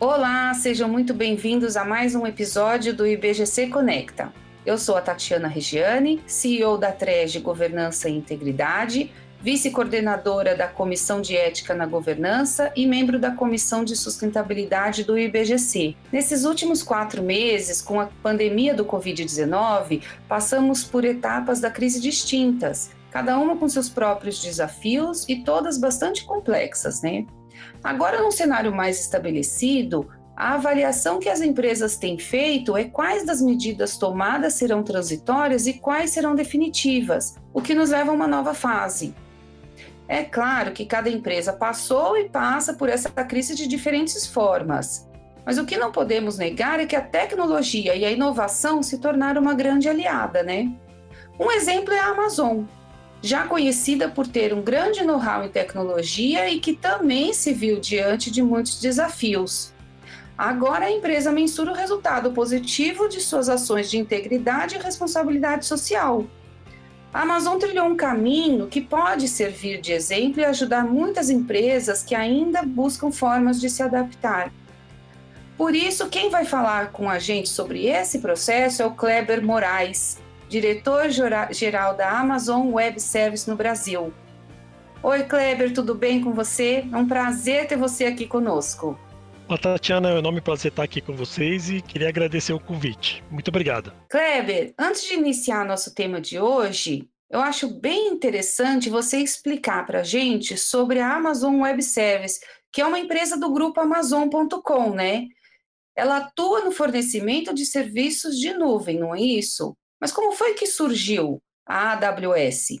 Olá, sejam muito bem-vindos a mais um episódio do IBGC Conecta. Eu sou a Tatiana Regiane, CEO da TREG Governança e Integridade, vice-coordenadora da Comissão de Ética na Governança e membro da Comissão de Sustentabilidade do IBGC. Nesses últimos quatro meses, com a pandemia do Covid-19, passamos por etapas da crise distintas, cada uma com seus próprios desafios e todas bastante complexas, né? Agora, num cenário mais estabelecido, a avaliação que as empresas têm feito é quais das medidas tomadas serão transitórias e quais serão definitivas, o que nos leva a uma nova fase. É claro que cada empresa passou e passa por essa crise de diferentes formas, mas o que não podemos negar é que a tecnologia e a inovação se tornaram uma grande aliada, né? Um exemplo é a Amazon, já conhecida por ter um grande know-how em tecnologia e que também se viu diante de muitos desafios. Agora a empresa mensura o resultado positivo de suas ações de integridade e responsabilidade social. A Amazon trilhou um caminho que pode servir de exemplo e ajudar muitas empresas que ainda buscam formas de se adaptar. Por isso, quem vai falar com a gente sobre esse processo é o Kleber Moraes, diretor-geral da Amazon Web Service no Brasil. Oi, Kleber, tudo bem com você? É um prazer ter você aqui conosco. Olá, Tatiana, é um enorme prazer estar aqui com vocês e queria agradecer o convite. Muito obrigado. Kleber, antes de iniciar nosso tema de hoje, eu acho bem interessante você explicar para a gente sobre a Amazon Web Service, que é uma empresa do grupo Amazon.com, né? Ela atua no fornecimento de serviços de nuvem, não é isso? Mas como foi que surgiu a AWS?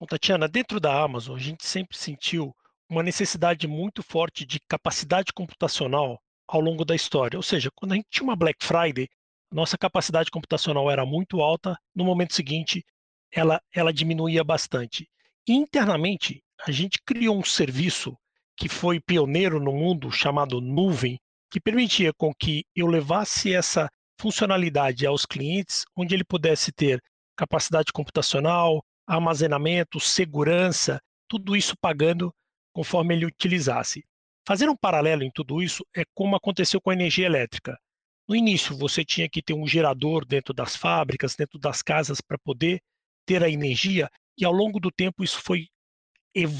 Bom, Tatiana, dentro da Amazon, a gente sempre sentiu uma necessidade muito forte de capacidade computacional ao longo da história. Ou seja, quando a gente tinha uma Black Friday, nossa capacidade computacional era muito alta, no momento seguinte, ela, ela diminuía bastante. Internamente, a gente criou um serviço que foi pioneiro no mundo, chamado Nuvem, que permitia com que eu levasse essa funcionalidade aos clientes, onde ele pudesse ter capacidade computacional, armazenamento, segurança, tudo isso pagando conforme ele utilizasse. Fazer um paralelo em tudo isso é como aconteceu com a energia elétrica. No início, você tinha que ter um gerador dentro das fábricas, dentro das casas, para poder ter a energia, e ao longo do tempo isso foi,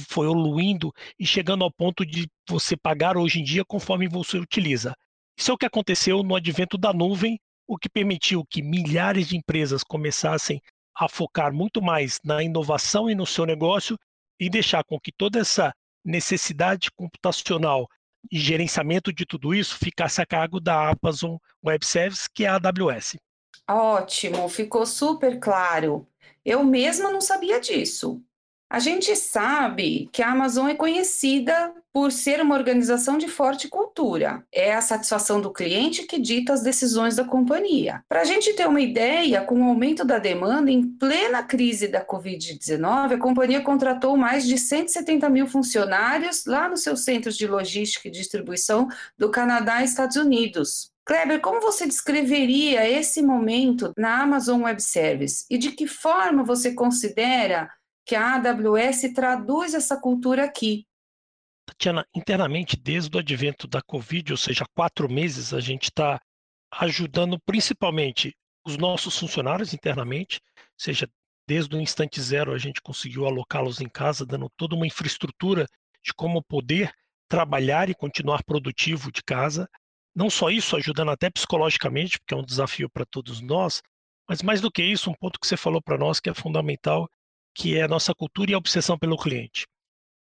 foi evoluindo e chegando ao ponto de você pagar hoje em dia conforme você utiliza. Isso é o que aconteceu no advento da nuvem, o que permitiu que milhares de empresas começassem a focar muito mais na inovação e no seu negócio e deixar com que toda essa necessidade computacional e gerenciamento de tudo isso ficasse a cargo da Amazon Web Services, que é a AWS. Ótimo, ficou super claro. Eu mesma não sabia disso. A gente sabe que a Amazon é conhecida por ser uma organização de forte cultura. É a satisfação do cliente que dita as decisões da companhia. Para a gente ter uma ideia, com o aumento da demanda em plena crise da Covid-19, a companhia contratou mais de 170 mil funcionários lá nos seus centros de logística e distribuição do Canadá e Estados Unidos. Kleber, como você descreveria esse momento na Amazon Web Service e de que forma você considera que a AWS traduz essa cultura aqui. Tatiana, internamente, desde o advento da Covid, ou seja, quatro meses, a gente está ajudando principalmente os nossos funcionários internamente, seja desde o instante zero a gente conseguiu alocá-los em casa, dando toda uma infraestrutura de como poder trabalhar e continuar produtivo de casa. Não só isso, ajudando até psicologicamente, porque é um desafio para todos nós, mas mais do que isso, um ponto que você falou para nós que é fundamental, que é a nossa cultura e a obsessão pelo cliente.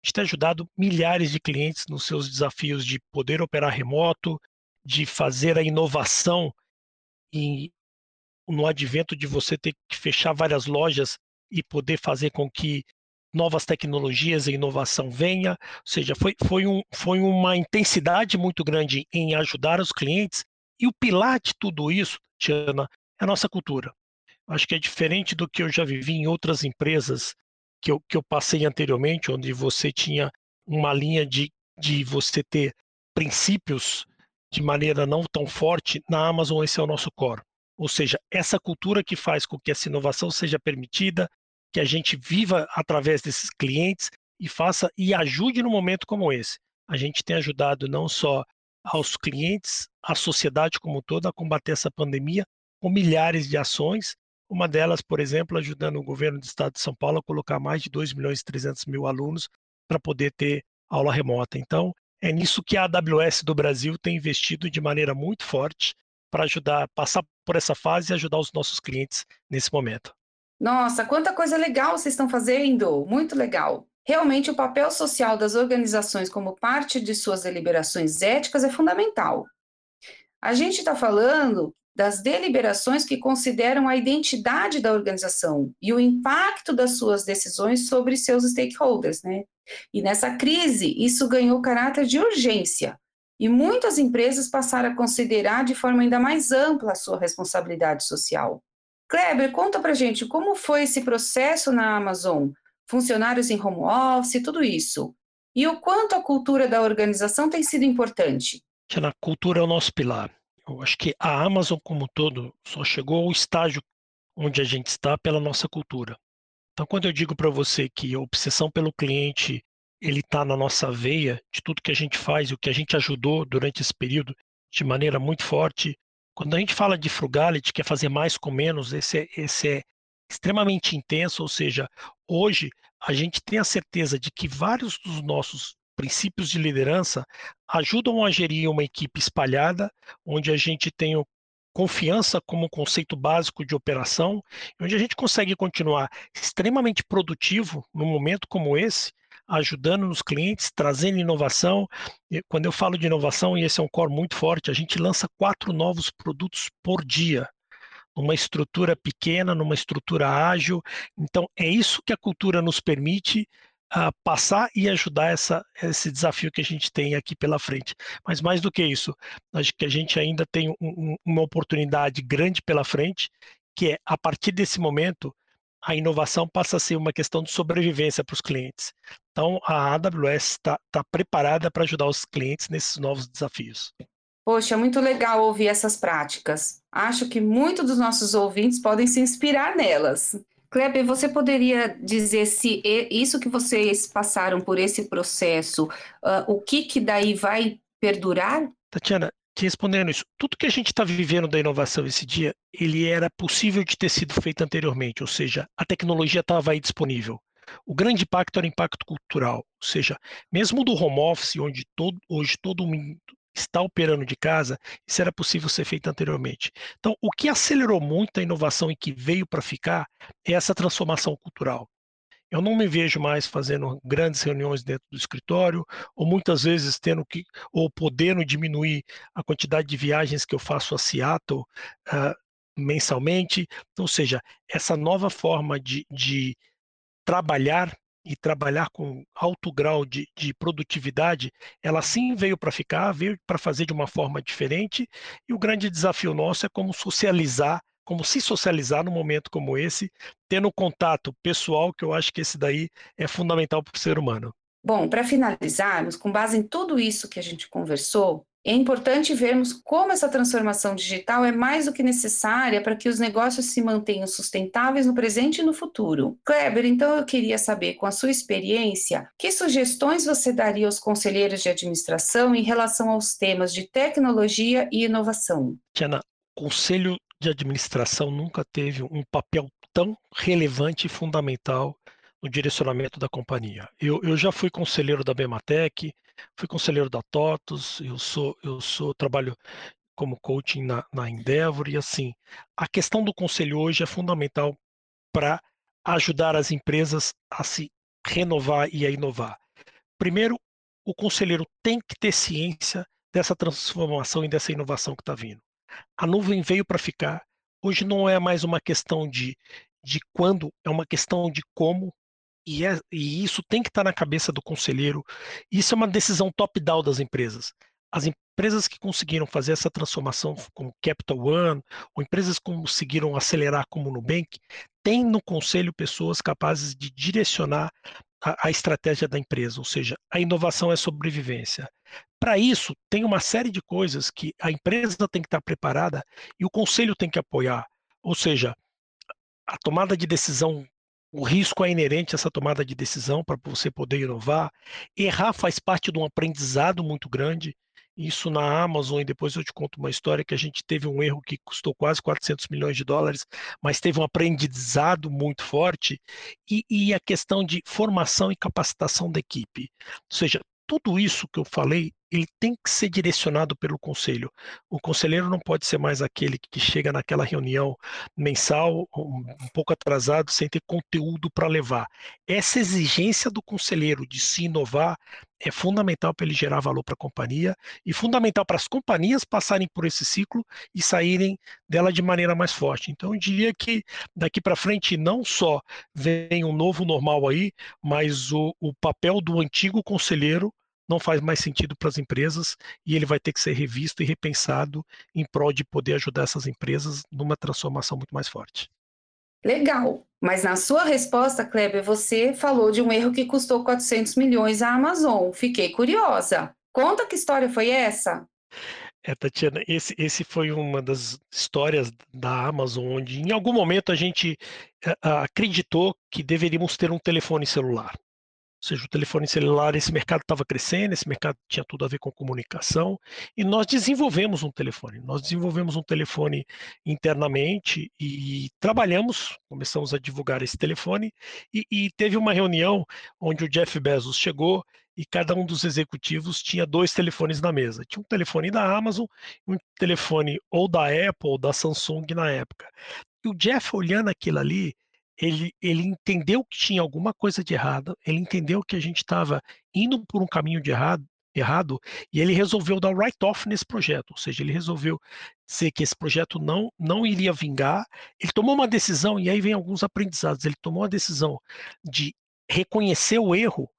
A gente tem ajudado milhares de clientes nos seus desafios de poder operar remoto, de fazer a inovação e no advento de você ter que fechar várias lojas e poder fazer com que novas tecnologias e inovação venha, ou seja, foi, foi, um, foi uma intensidade muito grande em ajudar os clientes e o pilar de tudo isso, Tiana, é a nossa cultura. Acho que é diferente do que eu já vivi em outras empresas que eu, que eu passei anteriormente, onde você tinha uma linha de, de você ter princípios de maneira não tão forte. Na Amazon, esse é o nosso core. Ou seja, essa cultura que faz com que essa inovação seja permitida, que a gente viva através desses clientes e faça e ajude no momento como esse. A gente tem ajudado não só aos clientes, à sociedade como toda a combater essa pandemia com milhares de ações. Uma delas, por exemplo, ajudando o governo do estado de São Paulo a colocar mais de 2 milhões e 300 mil alunos para poder ter aula remota. Então, é nisso que a AWS do Brasil tem investido de maneira muito forte para ajudar passar por essa fase e ajudar os nossos clientes nesse momento. Nossa, quanta coisa legal vocês estão fazendo! Muito legal. Realmente, o papel social das organizações como parte de suas deliberações éticas é fundamental. A gente está falando das deliberações que consideram a identidade da organização e o impacto das suas decisões sobre seus stakeholders, né? E nessa crise, isso ganhou caráter de urgência, e muitas empresas passaram a considerar de forma ainda mais ampla a sua responsabilidade social. Kleber, conta pra gente como foi esse processo na Amazon, funcionários em home office, tudo isso. E o quanto a cultura da organização tem sido importante. A cultura é o nosso pilar. Eu acho que a Amazon como um todo só chegou ao estágio onde a gente está pela nossa cultura. Então, quando eu digo para você que a obsessão pelo cliente ele está na nossa veia de tudo que a gente faz o que a gente ajudou durante esse período de maneira muito forte. Quando a gente fala de frugality, que é fazer mais com menos, esse é, esse é extremamente intenso, ou seja, hoje a gente tem a certeza de que vários dos nossos princípios de liderança ajudam a gerir uma equipe espalhada, onde a gente tem confiança como conceito básico de operação, onde a gente consegue continuar extremamente produtivo num momento como esse, ajudando os clientes, trazendo inovação. Quando eu falo de inovação, e esse é um core muito forte, a gente lança quatro novos produtos por dia, numa estrutura pequena, numa estrutura ágil. Então, é isso que a cultura nos permite uh, passar e ajudar essa, esse desafio que a gente tem aqui pela frente. Mas mais do que isso, acho que a gente ainda tem um, uma oportunidade grande pela frente, que é, a partir desse momento, a inovação passa a ser uma questão de sobrevivência para os clientes. Então, a AWS está tá preparada para ajudar os clientes nesses novos desafios. Poxa, muito legal ouvir essas práticas. Acho que muitos dos nossos ouvintes podem se inspirar nelas. Kleber, você poderia dizer se isso que vocês passaram por esse processo, uh, o que, que daí vai perdurar? Tatiana, te respondendo isso, tudo que a gente está vivendo da inovação esse dia, ele era possível de ter sido feito anteriormente, ou seja, a tecnologia estava aí disponível. O grande impacto era o impacto cultural, ou seja, mesmo do home office, onde todo, hoje todo mundo está operando de casa, isso era possível ser feito anteriormente. Então, o que acelerou muito a inovação e que veio para ficar é essa transformação cultural. Eu não me vejo mais fazendo grandes reuniões dentro do escritório, ou muitas vezes tendo que, ou podendo diminuir a quantidade de viagens que eu faço a Seattle uh, mensalmente. Então, ou seja, essa nova forma de, de trabalhar e trabalhar com alto grau de, de produtividade, ela sim veio para ficar, veio para fazer de uma forma diferente, e o grande desafio nosso é como socializar como se socializar num momento como esse, tendo contato pessoal, que eu acho que esse daí é fundamental para o ser humano. Bom, para finalizarmos, com base em tudo isso que a gente conversou, é importante vermos como essa transformação digital é mais do que necessária para que os negócios se mantenham sustentáveis no presente e no futuro. Kleber, então eu queria saber, com a sua experiência, que sugestões você daria aos conselheiros de administração em relação aos temas de tecnologia e inovação? Tiana, conselho de administração nunca teve um papel tão relevante e fundamental no direcionamento da companhia. Eu, eu já fui conselheiro da Bematec, fui conselheiro da TOTUS, eu sou, eu sou trabalho como coaching na, na Endeavor e assim, a questão do conselho hoje é fundamental para ajudar as empresas a se renovar e a inovar. Primeiro, o conselheiro tem que ter ciência dessa transformação e dessa inovação que está vindo. A nuvem veio para ficar. Hoje não é mais uma questão de, de quando, é uma questão de como, e, é, e isso tem que estar tá na cabeça do conselheiro. Isso é uma decisão top-down das empresas. As empresas que conseguiram fazer essa transformação, como Capital One, ou empresas que conseguiram acelerar, como o Nubank, têm no conselho pessoas capazes de direcionar a, a estratégia da empresa, ou seja, a inovação é sobrevivência. Para isso, tem uma série de coisas que a empresa tem que estar preparada e o conselho tem que apoiar. Ou seja, a tomada de decisão, o risco é inerente a essa tomada de decisão para você poder inovar. Errar faz parte de um aprendizado muito grande. isso na Amazon, e depois eu te conto uma história que a gente teve um erro que custou quase 400 milhões de dólares, mas teve um aprendizado muito forte, e, e a questão de formação e capacitação da equipe. Ou seja, tudo isso que eu falei, ele tem que ser direcionado pelo conselho. O conselheiro não pode ser mais aquele que chega naquela reunião mensal um, um pouco atrasado, sem ter conteúdo para levar. Essa exigência do conselheiro de se inovar é fundamental para ele gerar valor para a companhia e fundamental para as companhias passarem por esse ciclo e saírem dela de maneira mais forte. Então, eu diria que daqui para frente não só vem um novo normal aí, mas o, o papel do antigo conselheiro não faz mais sentido para as empresas e ele vai ter que ser revisto e repensado em prol de poder ajudar essas empresas numa transformação muito mais forte. Legal, mas na sua resposta, Kleber, você falou de um erro que custou 400 milhões à Amazon. Fiquei curiosa. Conta que história foi essa? É, Tatiana, esse, esse foi uma das histórias da Amazon onde em algum momento a gente uh, acreditou que deveríamos ter um telefone celular. Seja, o telefone celular, esse mercado estava crescendo, esse mercado tinha tudo a ver com comunicação, e nós desenvolvemos um telefone. Nós desenvolvemos um telefone internamente e trabalhamos, começamos a divulgar esse telefone, e, e teve uma reunião onde o Jeff Bezos chegou e cada um dos executivos tinha dois telefones na mesa. Tinha um telefone da Amazon e um telefone ou da Apple ou da Samsung na época. E o Jeff olhando aquilo ali, ele, ele entendeu que tinha alguma coisa de errado, ele entendeu que a gente estava indo por um caminho de errado, errado e ele resolveu dar write-off nesse projeto, ou seja, ele resolveu dizer que esse projeto não, não iria vingar. Ele tomou uma decisão, e aí vem alguns aprendizados. Ele tomou a decisão de reconhecer o erro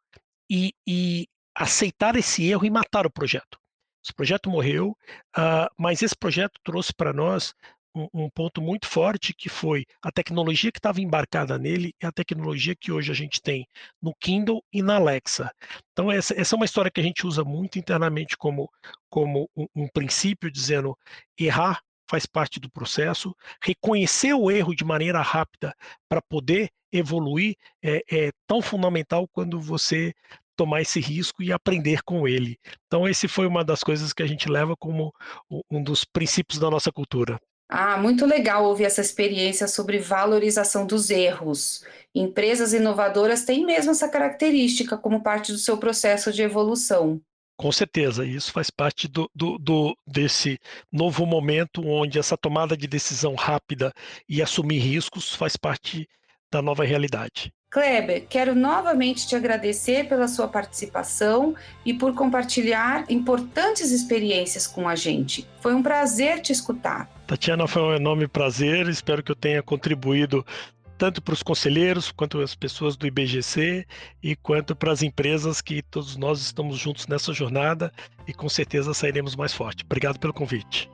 e, e aceitar esse erro e matar o projeto. Esse projeto morreu, uh, mas esse projeto trouxe para nós um, ponto muito forte que foi a tecnologia que estava embarcada nele e a tecnologia que hoje a gente tem no Kindle e na Alexa. Então essa, essa é uma história que a gente usa muito internamente como, como um, um princípio, dizendo errar faz parte do processo, reconhecer o erro de maneira rápida para poder evoluir é, é tão fundamental quando você tomar esse risco e aprender com ele. Então, esse foi uma das coisas que a gente leva como um dos princípios da nossa cultura. Ah, muito legal ouvir essa experiência sobre valorização dos erros. Empresas inovadoras têm mesmo essa característica como parte do seu processo de evolução. Com certeza, isso faz parte do, do, do, desse novo momento onde essa tomada de decisão rápida e assumir riscos faz parte da nova realidade. Kleber, quero novamente te agradecer pela sua participação e por compartilhar importantes experiências com a gente. Foi um prazer te escutar. Tatiana, foi um enorme prazer. Espero que eu tenha contribuído tanto para os conselheiros, quanto as pessoas do IBGC e quanto para as empresas que todos nós estamos juntos nessa jornada e com certeza sairemos mais forte. Obrigado pelo convite.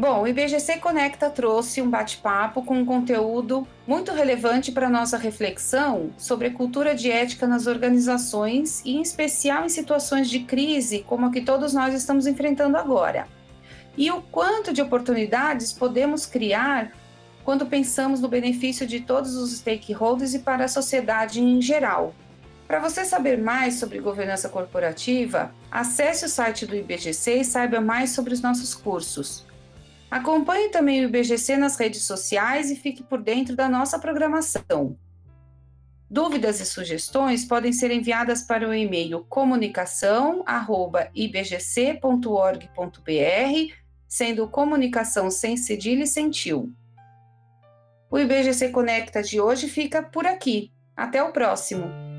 Bom, o IBGC Conecta trouxe um bate-papo com um conteúdo muito relevante para nossa reflexão sobre a cultura de ética nas organizações e, em especial, em situações de crise como a que todos nós estamos enfrentando agora. E o quanto de oportunidades podemos criar quando pensamos no benefício de todos os stakeholders e para a sociedade em geral. Para você saber mais sobre governança corporativa, acesse o site do IBGC e saiba mais sobre os nossos cursos. Acompanhe também o IBGC nas redes sociais e fique por dentro da nossa programação. Dúvidas e sugestões podem ser enviadas para o e-mail comunicação@ibgc.org.br, sendo comunicação sem cedilha e sem tio. O IBGC Conecta de hoje fica por aqui. Até o próximo!